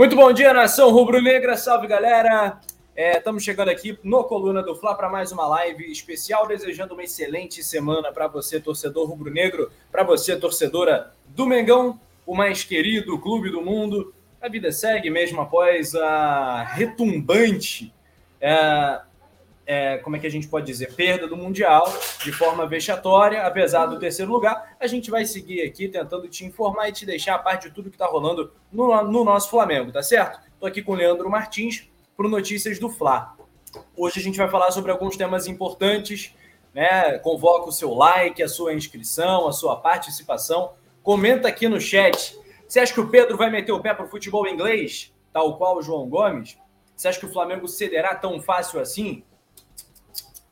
Muito bom dia, nação rubro-negra. Salve, galera. Estamos é, chegando aqui no Coluna do Fla para mais uma live especial, desejando uma excelente semana para você, torcedor rubro-negro, para você, torcedora do Mengão, o mais querido clube do mundo. A vida segue mesmo após a retumbante é, é, como é que a gente pode dizer, perda do Mundial de forma vexatória, apesar do terceiro lugar. A gente vai seguir aqui tentando te informar e te deixar a parte de tudo que está rolando no, no, nosso Flamengo, tá certo? Estou aqui com o Leandro Martins para Notícias do Fla. Hoje a gente vai falar sobre alguns temas importantes, né? Convoca o seu like, a sua inscrição, a sua participação. Comenta aqui no chat. Você acha que o Pedro vai meter o pé para o futebol inglês, tal qual o João Gomes? Você acha que o Flamengo cederá tão fácil assim?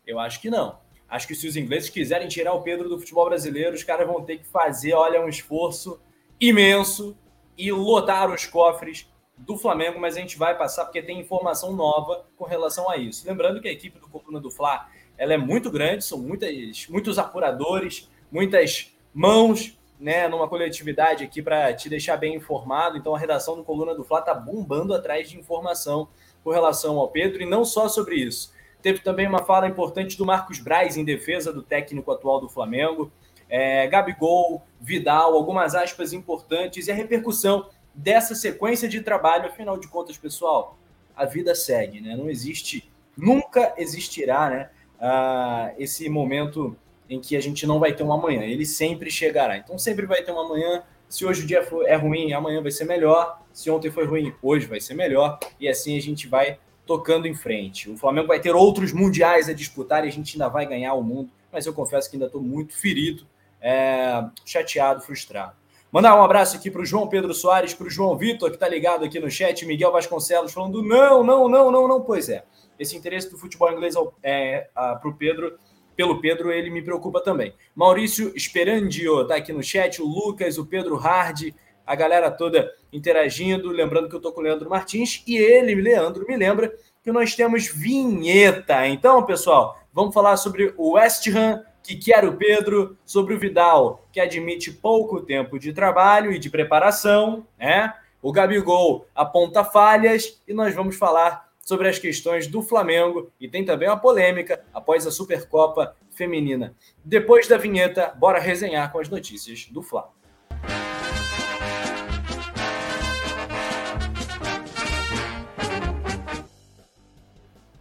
Eu acho que não. Acho que se os ingleses quiserem tirar o Pedro do futebol brasileiro, os caras vão ter que fazer, olha, um esforço imenso e lotar os cofres do Flamengo, mas a gente vai passar porque tem informação nova com relação a isso. Lembrando que a equipe do Coluna do Fla ela é muito grande, são muitas, muitos apuradores, muitas mãos, né, numa coletividade aqui para te deixar bem informado. Então a redação do Coluna do Fla tá bombando atrás de informação com relação ao Pedro e não só sobre isso. Teve também uma fala importante do Marcos Braz em defesa do técnico atual do Flamengo. É, Gabigol, Vidal, algumas aspas importantes e a repercussão dessa sequência de trabalho. Afinal de contas, pessoal, a vida segue, né? Não existe, nunca existirá, né? Ah, esse momento em que a gente não vai ter um amanhã. Ele sempre chegará. Então sempre vai ter um amanhã. Se hoje o dia é ruim, amanhã vai ser melhor. Se ontem foi ruim, hoje vai ser melhor. E assim a gente vai tocando em frente. O Flamengo vai ter outros mundiais a disputar e a gente ainda vai ganhar o mundo, mas eu confesso que ainda estou muito ferido, é, chateado, frustrado. Mandar um abraço aqui para o João Pedro Soares, para o João Vitor, que está ligado aqui no chat, Miguel Vasconcelos falando não, não, não, não, não. Pois é, esse interesse do futebol inglês é, para o Pedro, pelo Pedro, ele me preocupa também. Maurício Esperandio está aqui no chat, o Lucas, o Pedro Hardy, a galera toda interagindo. Lembrando que eu estou com o Leandro Martins e ele, Leandro, me lembra que nós temos vinheta. Então, pessoal, vamos falar sobre o West Ham, que quer o Pedro, sobre o Vidal, que admite pouco tempo de trabalho e de preparação, né? O Gabigol aponta falhas e nós vamos falar sobre as questões do Flamengo e tem também uma polêmica após a Supercopa Feminina. Depois da vinheta, bora resenhar com as notícias do Flamengo.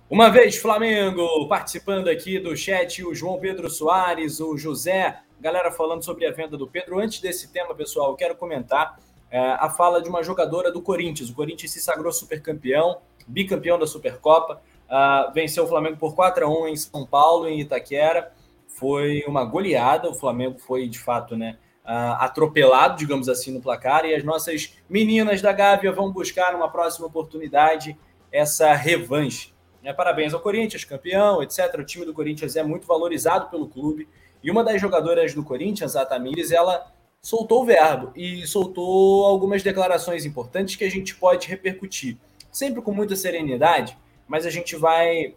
Uma vez Flamengo participando aqui do chat, o João Pedro Soares, o José, galera falando sobre a venda do Pedro. Antes desse tema, pessoal, eu quero comentar é, a fala de uma jogadora do Corinthians. O Corinthians se sagrou supercampeão, bicampeão da Supercopa, uh, venceu o Flamengo por 4 a 1 em São Paulo, em Itaquera. Foi uma goleada, o Flamengo foi de fato, né? Uh, atropelado, digamos assim, no placar, e as nossas meninas da Gávea vão buscar numa próxima oportunidade essa revanche. É, parabéns ao Corinthians, campeão, etc. O time do Corinthians é muito valorizado pelo clube. E uma das jogadoras do Corinthians, a Tamires, ela soltou o verbo e soltou algumas declarações importantes que a gente pode repercutir. Sempre com muita serenidade, mas a gente vai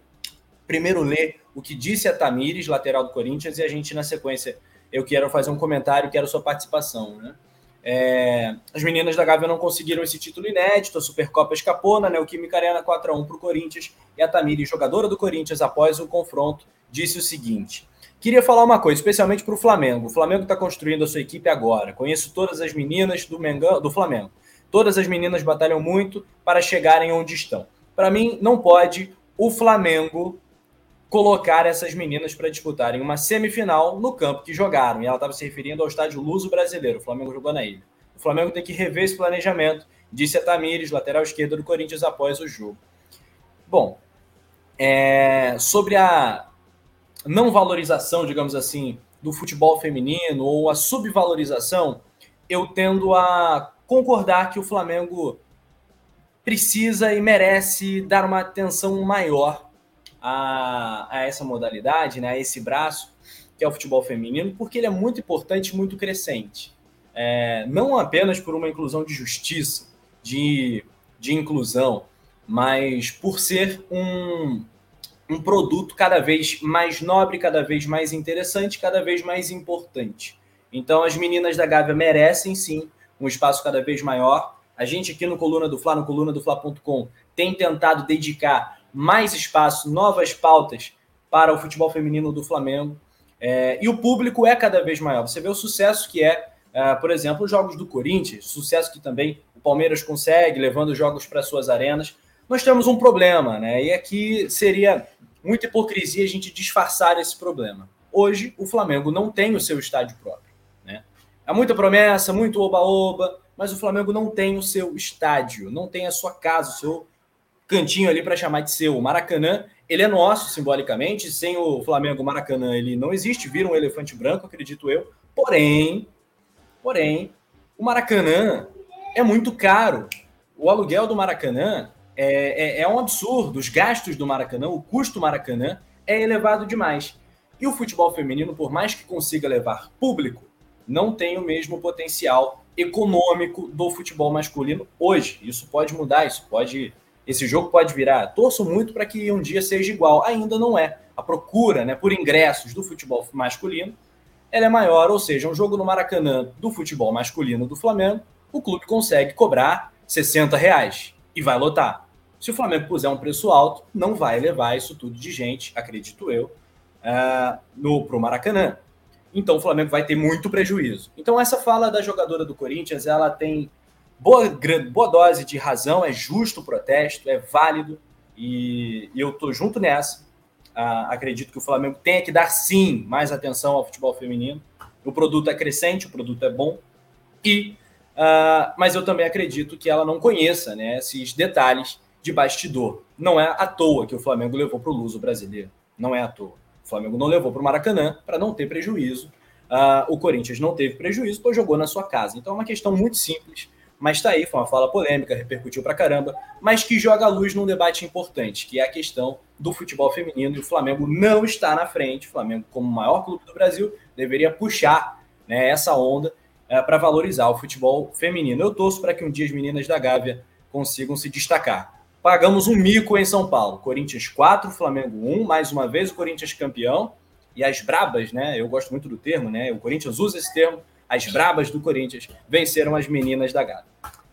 primeiro ler o que disse a Tamires, lateral do Corinthians, e a gente, na sequência, eu quero fazer um comentário, quero sua participação. Né? É, as meninas da Gávea não conseguiram esse título inédito, a Supercopa escapou na Neoquímica Arena 4x1 para o Corinthians, e a Tamiri, jogadora do Corinthians, após o confronto, disse o seguinte: Queria falar uma coisa, especialmente para o Flamengo. O Flamengo está construindo a sua equipe agora. Conheço todas as meninas do, Mengão, do Flamengo. Todas as meninas batalham muito para chegarem onde estão. Para mim, não pode o Flamengo colocar essas meninas para disputarem uma semifinal no campo que jogaram. E ela estava se referindo ao estádio Luso Brasileiro. O Flamengo jogou na ilha. O Flamengo tem que rever esse planejamento, disse a Tamires, lateral esquerda do Corinthians, após o jogo. Bom, é, sobre a não valorização, digamos assim, do futebol feminino ou a subvalorização, eu tendo a concordar que o Flamengo precisa e merece dar uma atenção maior a, a essa modalidade, né, a esse braço, que é o futebol feminino, porque ele é muito importante, muito crescente. É, não apenas por uma inclusão de justiça, de, de inclusão, mas por ser um, um produto cada vez mais nobre, cada vez mais interessante, cada vez mais importante. Então, as meninas da Gávea merecem sim um espaço cada vez maior. A gente aqui no Coluna do Fla, no coluna do Fla.com, tem tentado dedicar mais espaço, novas pautas para o futebol feminino do Flamengo. É, e o público é cada vez maior. Você vê o sucesso que é, é, por exemplo, os jogos do Corinthians, sucesso que também o Palmeiras consegue, levando jogos para suas arenas. Nós temos um problema, né? E aqui seria muita hipocrisia a gente disfarçar esse problema. Hoje, o Flamengo não tem o seu estádio próprio. Né? É muita promessa, muito oba-oba, mas o Flamengo não tem o seu estádio, não tem a sua casa, o seu cantinho ali para chamar de seu. O Maracanã, ele é nosso simbolicamente, sem o Flamengo, Maracanã ele não existe, vira um elefante branco, acredito eu. Porém, porém, o Maracanã é muito caro. O aluguel do Maracanã é, é, é um absurdo. Os gastos do Maracanã, o custo do Maracanã é elevado demais. E o futebol feminino, por mais que consiga levar público, não tem o mesmo potencial econômico do futebol masculino hoje. Isso pode mudar, isso pode. Esse jogo pode virar. Torço muito para que um dia seja igual. Ainda não é. A procura né, por ingressos do futebol masculino ela é maior, ou seja, um jogo no Maracanã do futebol masculino do Flamengo, o clube consegue cobrar 60 reais e vai lotar. Se o Flamengo puser um preço alto, não vai levar isso tudo de gente, acredito eu, uh, para o Maracanã. Então o Flamengo vai ter muito prejuízo. Então essa fala da jogadora do Corinthians, ela tem boa, boa dose de razão, é justo o protesto, é válido e, eu estou junto nessa. Uh, acredito que o Flamengo tenha que dar sim mais atenção ao futebol feminino. O produto é crescente, o produto é bom e uh, mas eu também acredito que ela não conheça né, esses detalhes de bastidor. Não é à toa que o Flamengo levou para o Luso brasileiro. Não é à toa. O Flamengo não levou para o Maracanã para não ter prejuízo. Uh, o Corinthians não teve prejuízo, pois jogou na sua casa. Então é uma questão muito simples, mas está aí, foi uma fala polêmica, repercutiu para caramba, mas que joga a luz num debate importante, que é a questão do futebol feminino. E o Flamengo não está na frente. O Flamengo, como o maior clube do Brasil, deveria puxar né, essa onda eh, para valorizar o futebol feminino. Eu torço para que um dia as meninas da Gávea consigam se destacar. Pagamos um mico em São Paulo. Corinthians 4, Flamengo 1, mais uma vez o Corinthians campeão. E as brabas, né? Eu gosto muito do termo, né? O Corinthians usa esse termo. As brabas do Corinthians venceram as meninas da Gada.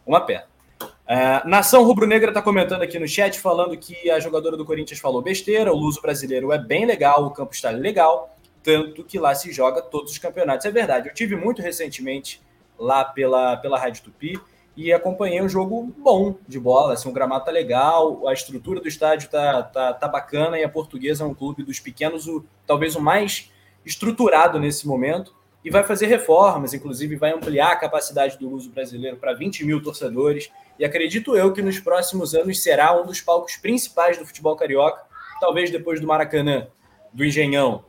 Uma pena. Uh, Nação Rubro-Negra está comentando aqui no chat, falando que a jogadora do Corinthians falou besteira, o Luso brasileiro é bem legal, o campo está legal, tanto que lá se joga todos os campeonatos. É verdade, eu tive muito recentemente lá pela, pela Rádio Tupi, e acompanhei um jogo bom de bola. Assim, o gramado tá legal, a estrutura do estádio tá, tá, tá bacana e a Portuguesa é um clube dos pequenos, o, talvez o mais estruturado nesse momento. E vai fazer reformas, inclusive vai ampliar a capacidade do uso brasileiro para 20 mil torcedores. E acredito eu que nos próximos anos será um dos palcos principais do futebol carioca, talvez depois do Maracanã, do Engenhão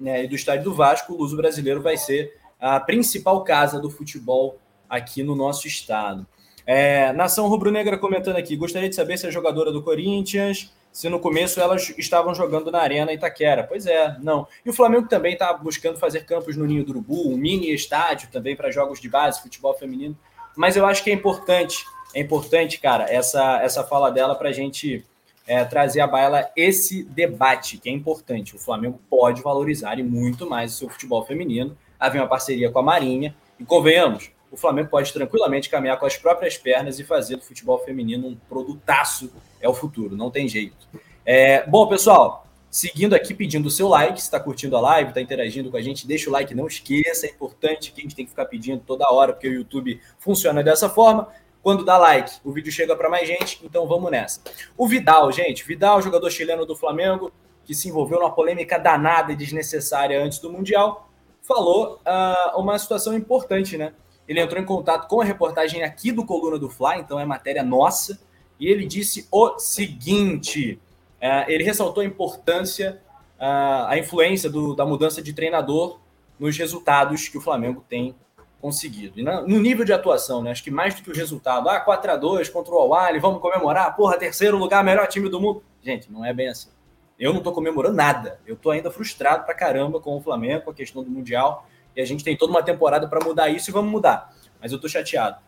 né, e do estádio do Vasco, o uso brasileiro vai ser a principal casa do futebol aqui no nosso estado. É, Nação Rubro-Negra comentando aqui, gostaria de saber se a jogadora do Corinthians, se no começo elas estavam jogando na Arena Itaquera. Pois é, não. E o Flamengo também está buscando fazer campos no Ninho do Urubu, um mini estádio também para jogos de base, futebol feminino. Mas eu acho que é importante, é importante, cara, essa, essa fala dela para a gente é, trazer à baila esse debate, que é importante. O Flamengo pode valorizar e muito mais o seu futebol feminino. Havia uma parceria com a Marinha, e convenhamos, o Flamengo pode tranquilamente caminhar com as próprias pernas e fazer do futebol feminino um produtaço. É o futuro, não tem jeito. É, bom, pessoal, seguindo aqui, pedindo o seu like, se está curtindo a live, está interagindo com a gente, deixa o like, não esqueça, é importante que a gente tem que ficar pedindo toda hora, porque o YouTube funciona dessa forma. Quando dá like, o vídeo chega para mais gente, então vamos nessa. O Vidal, gente, Vidal, jogador chileno do Flamengo, que se envolveu numa polêmica danada e desnecessária antes do Mundial, falou uh, uma situação importante, né? Ele entrou em contato com a reportagem aqui do Coluna do Fly, então é matéria nossa, e ele disse o seguinte: é, ele ressaltou a importância, a influência do, da mudança de treinador nos resultados que o Flamengo tem conseguido. E no nível de atuação, né? Acho que mais do que o resultado, ah, 4 a 2 contra o Awali, vamos comemorar, porra, terceiro lugar, melhor time do mundo. Gente, não é bem assim. Eu não estou comemorando nada. Eu estou ainda frustrado pra caramba com o Flamengo, com a questão do Mundial. E a gente tem toda uma temporada para mudar isso e vamos mudar. Mas eu tô chateado.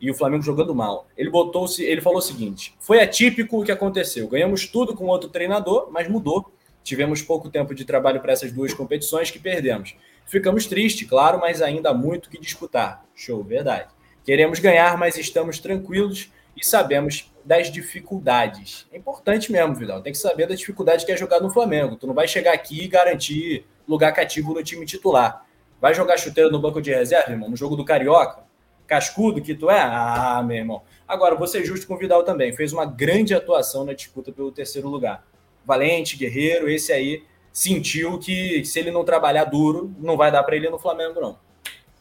E o Flamengo jogando mal. Ele botou ele falou o seguinte: foi atípico o que aconteceu. Ganhamos tudo com outro treinador, mas mudou. Tivemos pouco tempo de trabalho para essas duas competições que perdemos. Ficamos tristes, claro, mas ainda há muito que disputar. Show, verdade. Queremos ganhar, mas estamos tranquilos e sabemos das dificuldades. É importante mesmo, Vidal. Tem que saber da dificuldade que é jogar no Flamengo. Tu não vai chegar aqui e garantir lugar cativo no time titular. Vai jogar chuteiro no banco de reserva, irmão, no jogo do Carioca? Cascudo que tu é? Ah, meu irmão. Agora, ser justo com o Vidal também. Fez uma grande atuação na disputa pelo terceiro lugar. Valente, guerreiro, esse aí sentiu que se ele não trabalhar duro, não vai dar para ele no Flamengo, não.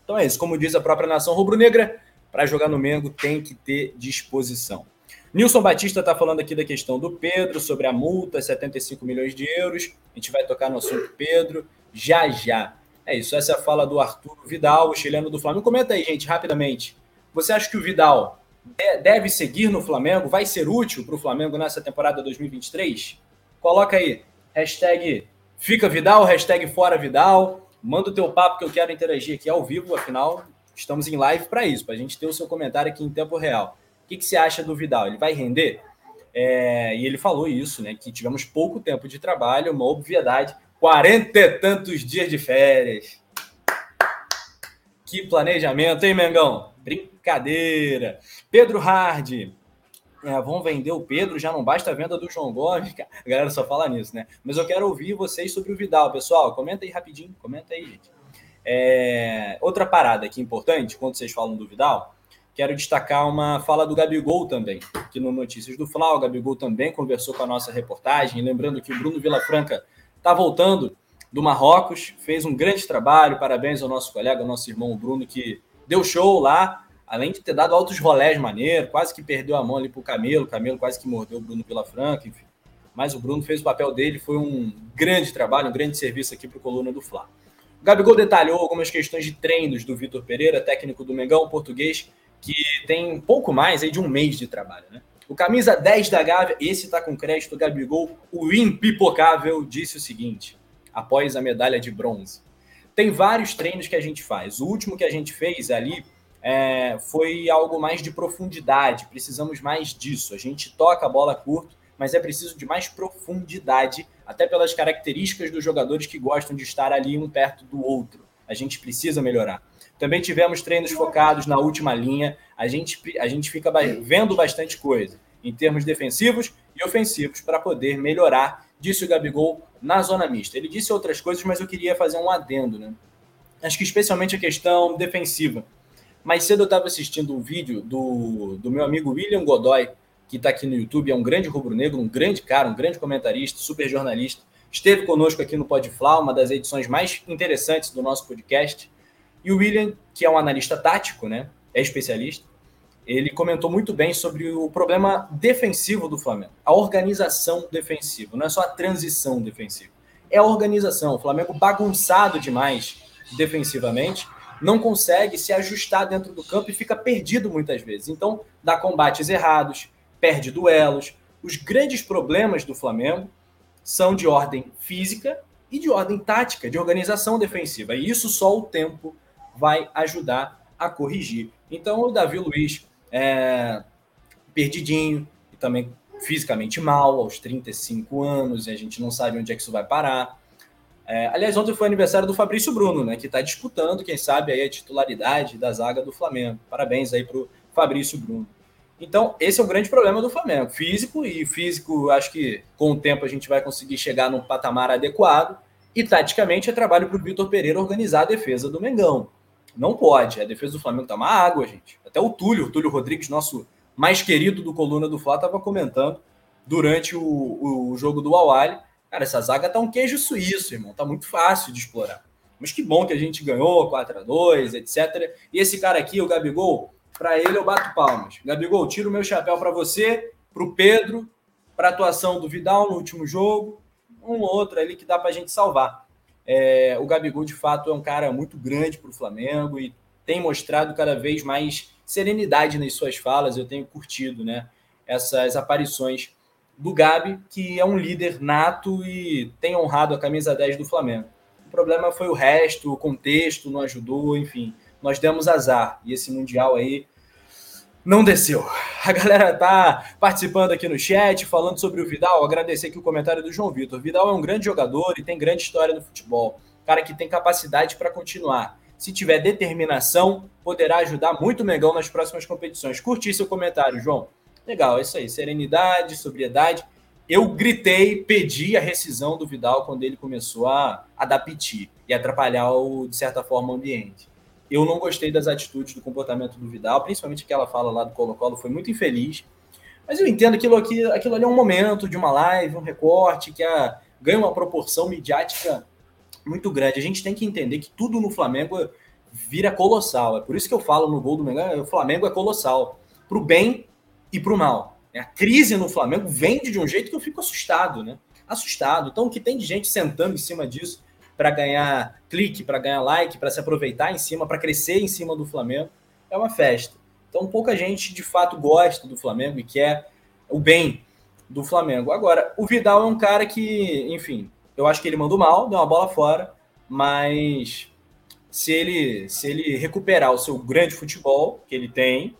Então é isso. Como diz a própria nação rubro-negra, para jogar no Mengo tem que ter disposição. Nilson Batista está falando aqui da questão do Pedro, sobre a multa, 75 milhões de euros. A gente vai tocar no assunto Pedro já já. É isso, essa é a fala do Arthur Vidal, o chileno do Flamengo. Comenta aí, gente, rapidamente. Você acha que o Vidal deve seguir no Flamengo? Vai ser útil para o Flamengo nessa temporada 2023? Coloca aí, hashtag fica Vidal, hashtag fora Vidal. Manda o teu papo que eu quero interagir aqui ao vivo, afinal, estamos em live para isso, para a gente ter o seu comentário aqui em tempo real. O que, que você acha do Vidal? Ele vai render? É, e ele falou isso, né? Que tivemos pouco tempo de trabalho, uma obviedade. Quarenta e tantos dias de férias. Que planejamento, hein, Mengão? Brincadeira. Pedro Hard. É, vão vender o Pedro, já não basta a venda do João Gomes. A galera só fala nisso, né? Mas eu quero ouvir vocês sobre o Vidal, pessoal. Comenta aí rapidinho, comenta aí, gente. É, outra parada aqui importante, quando vocês falam do Vidal, quero destacar uma fala do Gabigol também, que no Notícias do Fla, o Gabigol também conversou com a nossa reportagem, lembrando que o Bruno Vilafranca está voltando do Marrocos, fez um grande trabalho, parabéns ao nosso colega, ao nosso irmão Bruno, que deu show lá, além de ter dado altos rolés maneiro, quase que perdeu a mão ali pro Camelo, o Camelo quase que mordeu o Bruno Vilafranca, enfim. Mas o Bruno fez o papel dele, foi um grande trabalho, um grande serviço aqui para o Coluna do Fla. O Gabigol detalhou algumas questões de treinos do Vitor Pereira, técnico do Mengão, português, que tem pouco mais aí de um mês de trabalho, né? O camisa 10 da Gávea, esse está com crédito, Gabigol, o impipocável, disse o seguinte, após a medalha de bronze. Tem vários treinos que a gente faz. O último que a gente fez ali é, foi algo mais de profundidade. Precisamos mais disso. A gente toca a bola curto, mas é preciso de mais profundidade, até pelas características dos jogadores que gostam de estar ali um perto do outro. A gente precisa melhorar. Também tivemos treinos focados na última linha. A gente, a gente fica vendo bastante coisa em termos defensivos e ofensivos para poder melhorar, disse o Gabigol na zona mista. Ele disse outras coisas, mas eu queria fazer um adendo, né? Acho que especialmente a questão defensiva. Mais cedo eu estava assistindo um vídeo do, do meu amigo William Godoy, que está aqui no YouTube, é um grande rubro-negro, um grande cara, um grande comentarista, super jornalista. Esteve conosco aqui no Podfla, uma das edições mais interessantes do nosso podcast. E o William, que é um analista tático, né, é especialista, ele comentou muito bem sobre o problema defensivo do Flamengo, a organização defensiva, não é só a transição defensiva, é a organização. O Flamengo bagunçado demais defensivamente, não consegue se ajustar dentro do campo e fica perdido muitas vezes. Então, dá combates errados, perde duelos. Os grandes problemas do Flamengo são de ordem física e de ordem tática, de organização defensiva. E isso só o tempo vai ajudar a corrigir. Então, o Davi Luiz é perdidinho e também fisicamente mal, aos 35 anos, e a gente não sabe onde é que isso vai parar. É, aliás, ontem foi aniversário do Fabrício Bruno, né, que está disputando, quem sabe, aí a titularidade da zaga do Flamengo. Parabéns aí para o Fabrício Bruno. Então, esse é o grande problema do Flamengo, físico, e físico, acho que com o tempo a gente vai conseguir chegar num patamar adequado, e taticamente é trabalho para o Vitor Pereira organizar a defesa do Mengão. Não pode. A defesa do Flamengo tá uma água, gente. Até o Túlio, o Túlio Rodrigues, nosso mais querido do Coluna do Fla, estava comentando durante o, o jogo do Awali. Cara, essa zaga tá um queijo suíço, irmão. Tá muito fácil de explorar. Mas que bom que a gente ganhou 4 a 2 etc. E esse cara aqui, o Gabigol, para ele eu bato palmas. Gabigol, tiro o meu chapéu para você, para o Pedro, para atuação do Vidal no último jogo, um ou outro ali que dá para a gente salvar. É, o Gabigol, de fato, é um cara muito grande para o Flamengo e tem mostrado cada vez mais serenidade nas suas falas. Eu tenho curtido né, essas aparições do Gabi, que é um líder nato e tem honrado a camisa 10 do Flamengo. O problema foi o resto, o contexto não ajudou, enfim, nós demos azar. E esse Mundial aí não desceu. A galera tá participando aqui no chat, falando sobre o Vidal. Agradecer aqui o comentário do João Vitor. Vidal é um grande jogador e tem grande história no futebol. Cara que tem capacidade para continuar. se tiver determinação, poderá ajudar muito o Mengão nas próximas competições. Curti seu comentário, João. Legal, é isso aí. Serenidade, sobriedade. Eu gritei, pedi a rescisão do Vidal quando ele começou a, a dar piti e atrapalhar, o, de certa forma, o ambiente. Eu não gostei das atitudes, do comportamento do Vidal, principalmente aquela fala lá do Colo-Colo, foi muito infeliz. Mas eu entendo aquilo, aqui, aquilo ali é um momento de uma live, um recorte que a, ganha uma proporção midiática muito grande. A gente tem que entender que tudo no Flamengo vira colossal. É por isso que eu falo no gol do Mengão, o Flamengo é colossal. Para o bem e para o mal. A crise no Flamengo vende de um jeito que eu fico assustado, né? Assustado. Então, o que tem de gente sentando em cima disso para ganhar clique, para ganhar like, para se aproveitar em cima, para crescer em cima do Flamengo, é uma festa. Então, pouca gente de fato gosta do Flamengo e quer o bem do Flamengo. Agora, o Vidal é um cara que, enfim, eu acho que ele mandou mal, deu uma bola fora, mas se ele, se ele recuperar o seu grande futebol que ele tem,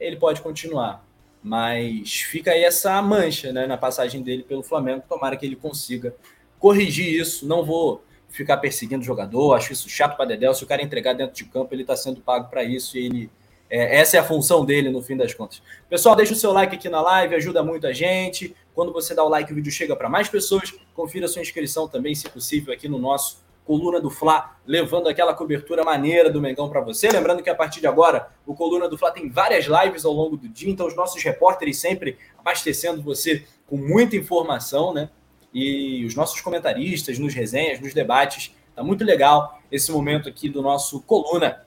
ele pode continuar. Mas fica aí essa mancha né, na passagem dele pelo Flamengo. Tomara que ele consiga corrigir isso. Não vou ficar perseguindo o jogador, acho isso chato para Dedé. Se o cara entregar dentro de campo, ele está sendo pago para isso e ele. É, essa é a função dele no fim das contas. Pessoal, deixa o seu like aqui na live, ajuda muito a gente. Quando você dá o like, o vídeo chega para mais pessoas. Confira sua inscrição também, se possível, aqui no nosso Coluna do Fla, levando aquela cobertura maneira do Mengão para você. Lembrando que a partir de agora, o Coluna do Fla tem várias lives ao longo do dia, então os nossos repórteres sempre abastecendo você com muita informação, né? E os nossos comentaristas nos resenhas, nos debates. Tá muito legal esse momento aqui do nosso Coluna.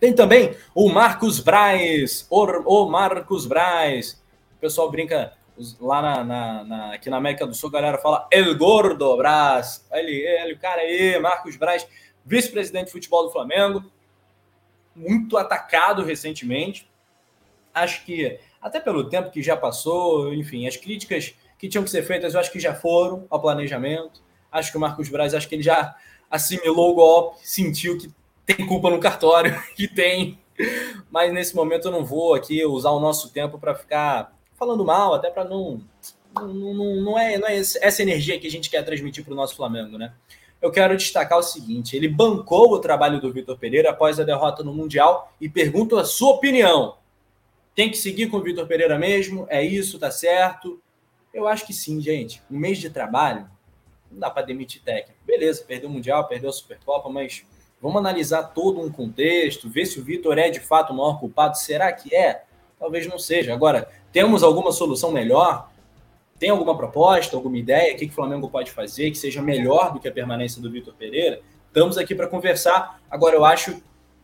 Tem também o Marcos Braz, o, Marcos Braz. O pessoal brinca lá na, na, na, aqui na América do Sul, a galera fala El Gordo Braz. Ele, ele, o cara aí, Marcos Braz, vice-presidente de futebol do Flamengo, muito atacado recentemente. Acho que, até pelo tempo que já passou, enfim, as críticas que tinham que ser feitas, eu acho que já foram ao planejamento. Acho que o Marcos Braz, acho que ele já assimilou o golpe, sentiu que tem culpa no cartório, que tem. Mas nesse momento eu não vou aqui usar o nosso tempo para ficar falando mal, até para não, não, não, não, é, não é essa energia que a gente quer transmitir para o nosso Flamengo, né? Eu quero destacar o seguinte: ele bancou o trabalho do Vitor Pereira após a derrota no Mundial e pergunto a sua opinião. Tem que seguir com o Vitor Pereira mesmo? É isso, tá certo? Eu acho que sim, gente. Um mês de trabalho, não dá para demitir técnico. Beleza, perdeu o Mundial, perdeu a Supercopa, mas vamos analisar todo um contexto, ver se o Vitor é de fato o maior culpado. Será que é? Talvez não seja. Agora, temos alguma solução melhor? Tem alguma proposta, alguma ideia? O que, que o Flamengo pode fazer que seja melhor do que a permanência do Vitor Pereira? Estamos aqui para conversar. Agora, eu acho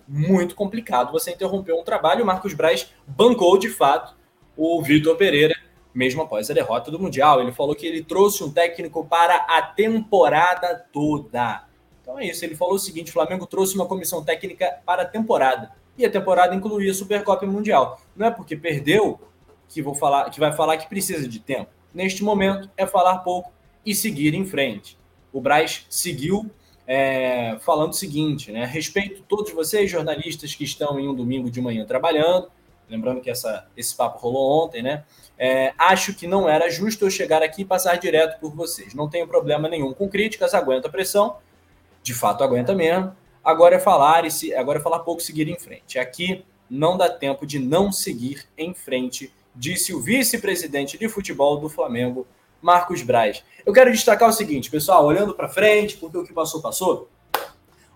muito complicado você interromper um trabalho. O Marcos Braz bancou, de fato, o Vitor Pereira, mesmo após a derrota do Mundial. Ele falou que ele trouxe um técnico para a temporada toda. Então é isso. Ele falou o seguinte: o Flamengo trouxe uma comissão técnica para a temporada e a temporada incluía Supercopa e Mundial. Não é porque perdeu que vou falar, que vai falar que precisa de tempo. Neste momento é falar pouco e seguir em frente. O Braz seguiu é, falando o seguinte, né? Respeito todos vocês, jornalistas que estão em um domingo de manhã trabalhando. Lembrando que essa, esse papo rolou ontem, né? É, acho que não era justo eu chegar aqui e passar direto por vocês. Não tenho problema nenhum com críticas, aguenta a pressão. De fato, aguenta mesmo. Agora é falar e se, agora é falar pouco seguir em frente. Aqui não dá tempo de não seguir em frente, disse o vice-presidente de futebol do Flamengo, Marcos Braz. Eu quero destacar o seguinte, pessoal, olhando para frente, porque o que passou passou.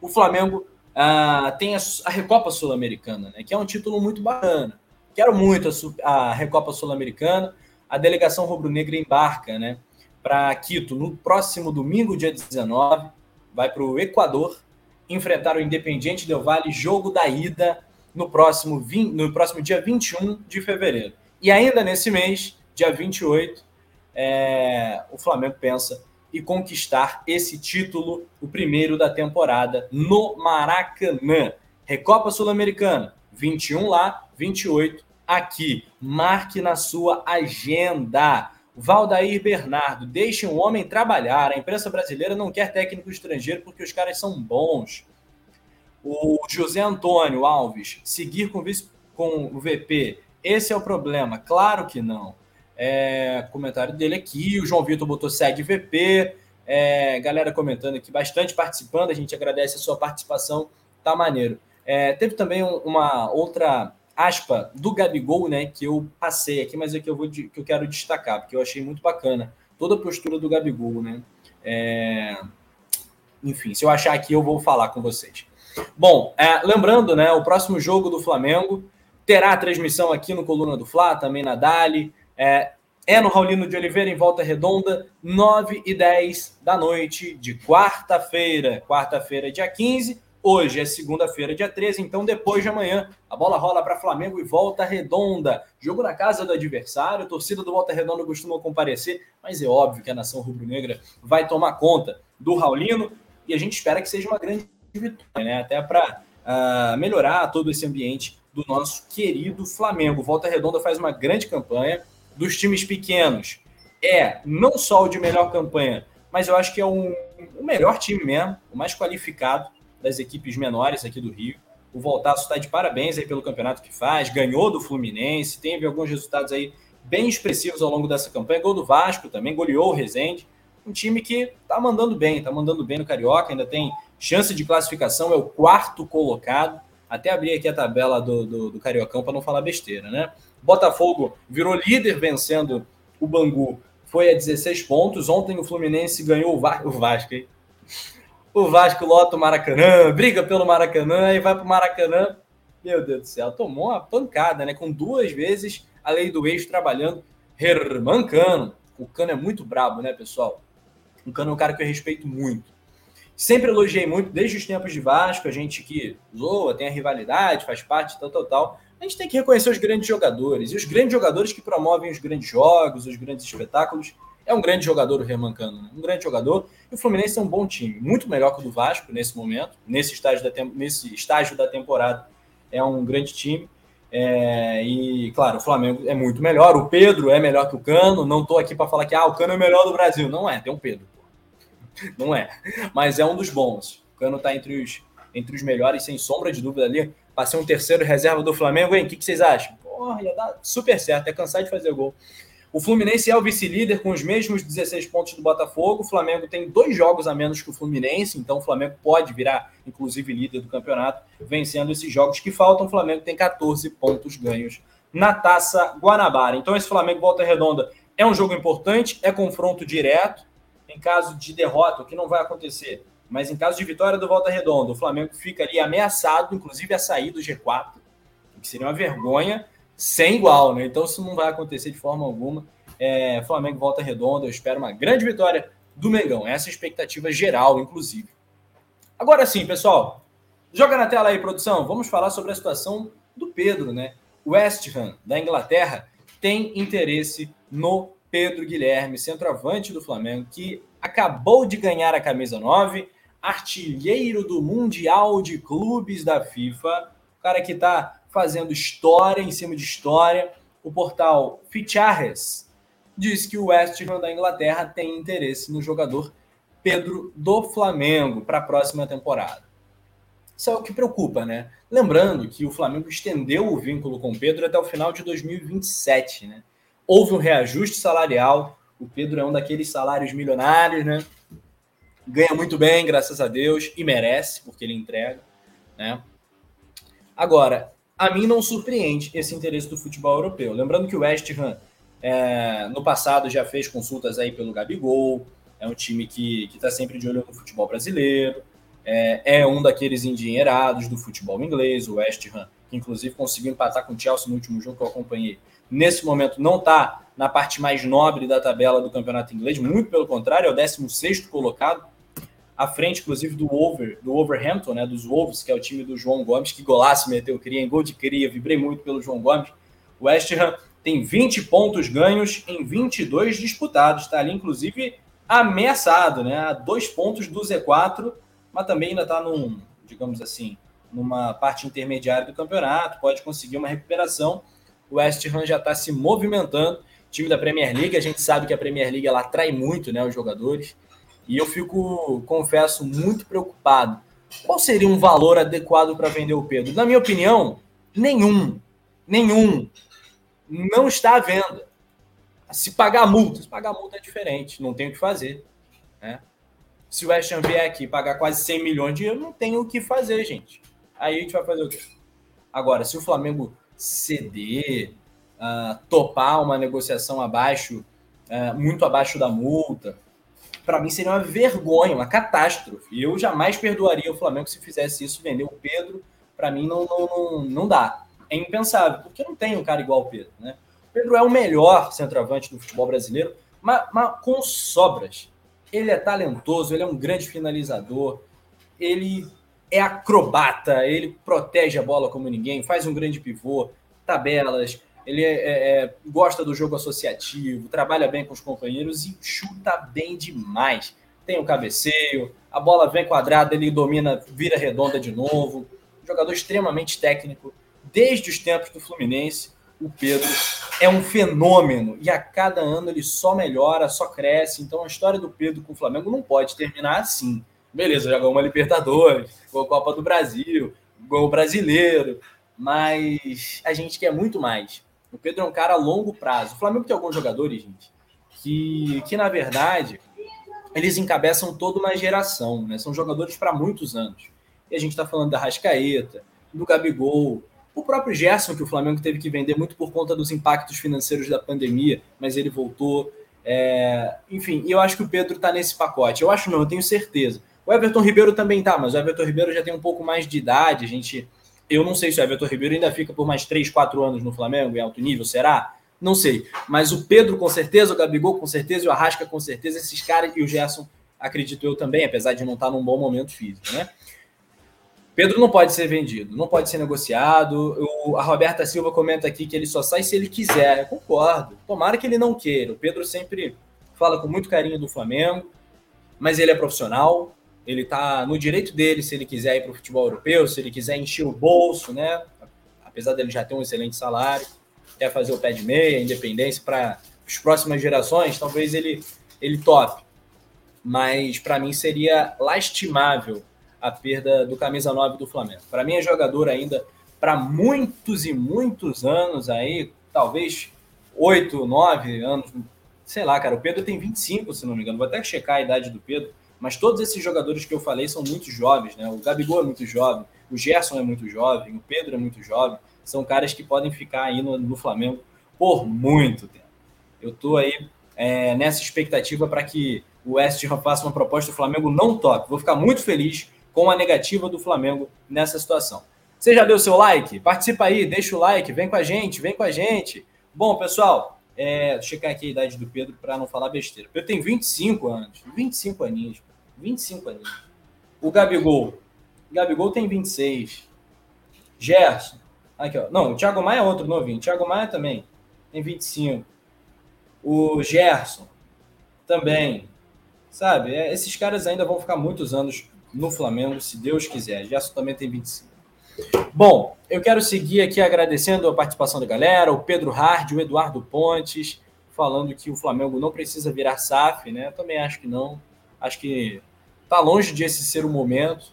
O Flamengo ah, tem a, a Recopa Sul-Americana, né, que é um título muito bacana. Quero muito a, a Recopa Sul-Americana. A delegação rubro-negra embarca, né, para Quito no próximo domingo, dia 19, vai para o Equador enfrentar o Independiente Del Valle, jogo da ida, no próximo, 20, no próximo dia 21 de fevereiro. E ainda nesse mês, dia 28, é, o Flamengo pensa em conquistar esse título, o primeiro da temporada, no Maracanã. Recopa Sul-Americana, 21 lá, 28 aqui. Marque na sua agenda. Valdair Bernardo, deixe um homem trabalhar. A imprensa brasileira não quer técnico estrangeiro porque os caras são bons. O José Antônio Alves, seguir com, vice, com o VP, esse é o problema? Claro que não. É, comentário dele aqui, o João Vitor botou segue VP. É, galera comentando aqui, bastante participando, a gente agradece a sua participação tá maneiro. É, teve também uma outra aspa do Gabigol, né, que eu passei aqui, mas é que eu, vou, que eu quero destacar, porque eu achei muito bacana toda a postura do Gabigol, né? É... Enfim, se eu achar aqui, eu vou falar com vocês. Bom, é, lembrando, né, o próximo jogo do Flamengo terá transmissão aqui no Coluna do Fla, também na Dali. É, é no Raulino de Oliveira, em Volta Redonda, 9 e 10 da noite de quarta-feira. Quarta-feira, dia 15. Hoje é segunda-feira, dia 13, então depois de amanhã a bola rola para Flamengo e Volta Redonda. Jogo na casa do adversário, a torcida do Volta Redonda costuma comparecer, mas é óbvio que a nação rubro-negra vai tomar conta do Raulino e a gente espera que seja uma grande vitória, né? Até para uh, ah, melhorar todo esse ambiente do nosso querido Flamengo. Volta Redonda faz uma grande campanha dos times pequenos. É não só o de melhor campanha, mas eu acho que é um, o melhor time mesmo, o mais qualificado das equipes menores aqui do Rio. O Voltaço está de parabéns aí pelo campeonato que faz, ganhou do Fluminense, teve alguns resultados aí bem expressivos ao longo dessa campanha. Gol do Vasco também, goleou o Rezende. Um time que está mandando bem, está mandando bem no Carioca, ainda tem chance de classificação, é o quarto colocado. Até abrir aqui a tabela do, do, do Cariocão para não falar besteira, né? Botafogo virou líder vencendo o Bangu, foi a 16 pontos. Ontem o Fluminense ganhou o, Va o Vasco, hein? O Vasco lota o Maracanã, briga pelo Maracanã e vai para o Maracanã. Meu Deus do céu, tomou uma pancada, né? Com duas vezes a lei do ex trabalhando. Herman Cano. O Cano é muito brabo, né, pessoal? O Cano é um cara que eu respeito muito. Sempre elogiei muito, desde os tempos de Vasco, a gente que zoa, tem a rivalidade, faz parte, tal, tal, tal. A gente tem que reconhecer os grandes jogadores. E os grandes jogadores que promovem os grandes jogos, os grandes espetáculos. É um grande jogador o Herman Cano, né? um grande jogador. E o Fluminense é um bom time, muito melhor que o do Vasco nesse momento, nesse estágio da, nesse estágio da temporada. É um grande time. É, e, claro, o Flamengo é muito melhor. O Pedro é melhor que o Cano. Não estou aqui para falar que ah, o Cano é melhor do Brasil. Não é, tem um Pedro. Não é. Mas é um dos bons. O Cano está entre os, entre os melhores, sem sombra de dúvida ali. Passei um terceiro reserva do Flamengo, hein? O que, que vocês acham? Porra, ia dar super certo, é cansar de fazer gol. O Fluminense é o vice-líder com os mesmos 16 pontos do Botafogo. O Flamengo tem dois jogos a menos que o Fluminense, então o Flamengo pode virar, inclusive, líder do campeonato, vencendo esses jogos que faltam. O Flamengo tem 14 pontos ganhos na Taça Guanabara. Então, esse Flamengo Volta Redonda é um jogo importante, é confronto direto. Em caso de derrota, o que não vai acontecer, mas em caso de vitória do Volta Redonda, o Flamengo fica ali ameaçado, inclusive a sair do G4, que seria uma vergonha sem igual, né? Então isso não vai acontecer de forma alguma. É, Flamengo Volta Redonda, eu espero uma grande vitória do Mengão. Essa é a expectativa geral, inclusive. Agora sim, pessoal, joga na tela aí, produção. Vamos falar sobre a situação do Pedro, né? O West Ham, da Inglaterra, tem interesse no Pedro Guilherme, centroavante do Flamengo, que acabou de ganhar a camisa 9, artilheiro do Mundial de Clubes da FIFA, o cara que está fazendo história em cima de história. O portal Fichares diz que o West Ham da Inglaterra tem interesse no jogador Pedro do Flamengo para a próxima temporada. Isso é o que preocupa, né? Lembrando que o Flamengo estendeu o vínculo com o Pedro até o final de 2027, né? Houve um reajuste salarial. O Pedro é um daqueles salários milionários, né? Ganha muito bem, graças a Deus, e merece, porque ele entrega, né? Agora, a mim não surpreende esse interesse do futebol europeu. Lembrando que o West Ham é, no passado já fez consultas aí pelo Gabigol, é um time que está sempre de olho no futebol brasileiro, é, é, um daqueles endinheirados do futebol inglês, o West Ham, que inclusive conseguiu empatar com o Chelsea no último jogo que eu acompanhei nesse momento não está na parte mais nobre da tabela do campeonato inglês, muito pelo contrário, é o 16 colocado, à frente, inclusive, do Over, do Overhampton, né, dos Wolves, que é o time do João Gomes, que golaço meteu, queria em gol de cria, vibrei muito pelo João Gomes. O West Ham tem 20 pontos ganhos em 22 disputados, está ali, inclusive, ameaçado, né, a dois pontos do Z4, mas também ainda está num, digamos assim, numa parte intermediária do campeonato, pode conseguir uma recuperação o West Ham já está se movimentando. time da Premier League, a gente sabe que a Premier League ela atrai muito né, os jogadores. E eu fico, confesso, muito preocupado. Qual seria um valor adequado para vender o Pedro? Na minha opinião, nenhum. Nenhum. Não está à venda. Se pagar multa, se pagar multa é diferente, não tem o que fazer. Né? Se o West Ham vier aqui pagar quase 100 milhões de euros, não tem o que fazer, gente. Aí a gente vai fazer o quê? Agora, se o Flamengo ceder, uh, topar uma negociação abaixo, uh, muito abaixo da multa, para mim seria uma vergonha, uma catástrofe. Eu jamais perdoaria o Flamengo se fizesse isso, vender o Pedro. Para mim não, não, não, não dá. É impensável, porque não tem um cara igual o Pedro. Né? O Pedro é o melhor centroavante do futebol brasileiro, mas, mas com sobras. Ele é talentoso, ele é um grande finalizador, ele é acrobata, ele protege a bola como ninguém, faz um grande pivô, tabelas, ele é, é, é, gosta do jogo associativo, trabalha bem com os companheiros e chuta bem demais. Tem um cabeceio, a bola vem quadrada, ele domina, vira redonda de novo. Jogador extremamente técnico, desde os tempos do Fluminense. O Pedro é um fenômeno e a cada ano ele só melhora, só cresce. Então a história do Pedro com o Flamengo não pode terminar assim. Beleza, já ganhou uma Libertadores, ganhou a Copa do Brasil, ganhou o Brasileiro, mas a gente quer muito mais. O Pedro é um cara a longo prazo. O Flamengo tem alguns jogadores, gente, que, que na verdade eles encabeçam toda uma geração, né? São jogadores para muitos anos. E a gente está falando da Rascaeta, do Gabigol, o próprio Gerson, que o Flamengo teve que vender muito por conta dos impactos financeiros da pandemia, mas ele voltou. É... Enfim, eu acho que o Pedro está nesse pacote. Eu acho não, eu tenho certeza. O Everton Ribeiro também tá, mas o Everton Ribeiro já tem um pouco mais de idade. A gente, eu não sei se o Everton Ribeiro ainda fica por mais 3, 4 anos no Flamengo em alto nível, será? Não sei. Mas o Pedro com certeza, o Gabigol com certeza e o Arrasca com certeza, esses caras e o Gerson, acredito eu também, apesar de não estar num bom momento físico, né? Pedro não pode ser vendido, não pode ser negociado. A Roberta Silva comenta aqui que ele só sai se ele quiser. Eu concordo. Tomara que ele não queira. O Pedro sempre fala com muito carinho do Flamengo, mas ele é profissional, ele está no direito dele se ele quiser ir para o futebol europeu, se ele quiser encher o bolso, né? Apesar dele já ter um excelente salário, quer fazer o pé de meia, independência para as próximas gerações, talvez ele ele tope. Mas para mim seria lastimável a perda do camisa 9 do Flamengo. Para mim é jogador ainda para muitos e muitos anos aí, talvez oito, nove anos, sei lá, cara. O Pedro tem 25, se não me engano. Vou até checar a idade do Pedro. Mas todos esses jogadores que eu falei são muito jovens, né? O Gabigol é muito jovem, o Gerson é muito jovem, o Pedro é muito jovem. São caras que podem ficar aí no, no Flamengo por muito tempo. Eu tô aí é, nessa expectativa para que o West Ham faça uma proposta do Flamengo não top. Vou ficar muito feliz com a negativa do Flamengo nessa situação. Você já deu seu like? Participa aí, deixa o like, vem com a gente, vem com a gente. Bom, pessoal, é, checar aqui a idade do Pedro para não falar besteira. Pedro tem 25 anos. 25 aninhos. 25 aninhos. O Gabigol. Gabigol tem 26. Gerson. Aqui, ó. Não, o Thiago Maia é outro novinho. O Thiago Maia também tem 25. O Gerson também. Sabe? É, esses caras ainda vão ficar muitos anos no Flamengo, se Deus quiser. Gerson também tem 25. Bom, eu quero seguir aqui agradecendo a participação da galera, o Pedro Hard, o Eduardo Pontes, falando que o Flamengo não precisa virar SAF, né? Eu também acho que não. Acho que está longe de esse ser o momento.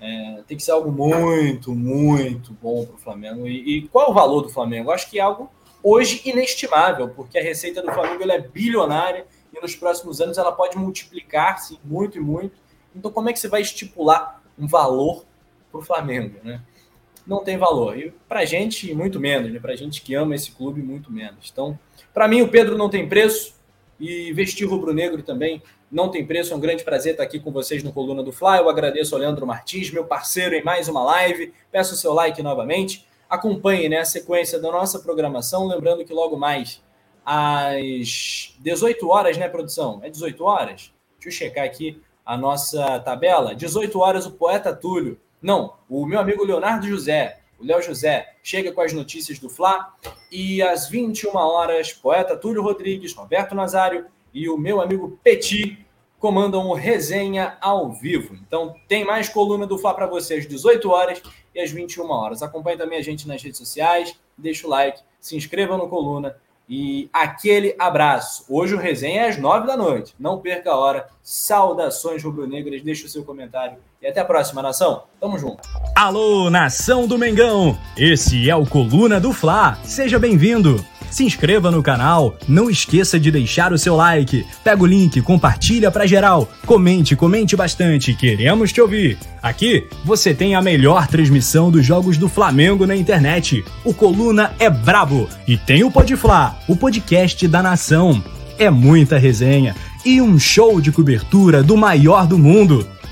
É, tem que ser algo muito, muito bom para o Flamengo. E, e, qual é o valor do Flamengo? acho que é algo hoje inestimável, porque a receita do Flamengo é bilionária e nos próximos anos ela pode multiplicar-se muito e muito. Então, como é que você vai estipular um valor para o Flamengo? Né? não tem valor. E para gente, muito menos, né? Para gente que ama esse clube, muito menos. Então, para mim, o Pedro não tem preço e vestir rubro-negro também não tem preço. É um grande prazer estar aqui com vocês no Coluna do Fly. Eu agradeço ao Leandro Martins, meu parceiro, em mais uma live. Peço o seu like novamente. Acompanhe né, a sequência da nossa programação. Lembrando que logo mais às 18 horas, né, produção? É 18 horas? Deixa eu checar aqui a nossa tabela. 18 horas, o Poeta Túlio não, o meu amigo Leonardo José, o Léo José, chega com as notícias do Fla e às 21 horas, poeta Túlio Rodrigues, Roberto Nazário e o meu amigo Petit comandam o resenha ao vivo. Então tem mais coluna do Fla para você às 18 horas e às 21 horas. Acompanhe também a gente nas redes sociais, deixa o like, se inscreva no coluna e aquele abraço. Hoje o resenha é às nove da noite. Não perca a hora. Saudações rubro-negras. Deixe o seu comentário. E até a próxima, nação. Tamo junto. Alô, nação do Mengão. Esse é o Coluna do Fla. Seja bem-vindo. Se inscreva no canal, não esqueça de deixar o seu like. Pega o link, compartilha pra geral. Comente, comente bastante, queremos te ouvir. Aqui você tem a melhor transmissão dos jogos do Flamengo na internet. O Coluna é brabo e tem o Podfla, o podcast da nação. É muita resenha e um show de cobertura do maior do mundo,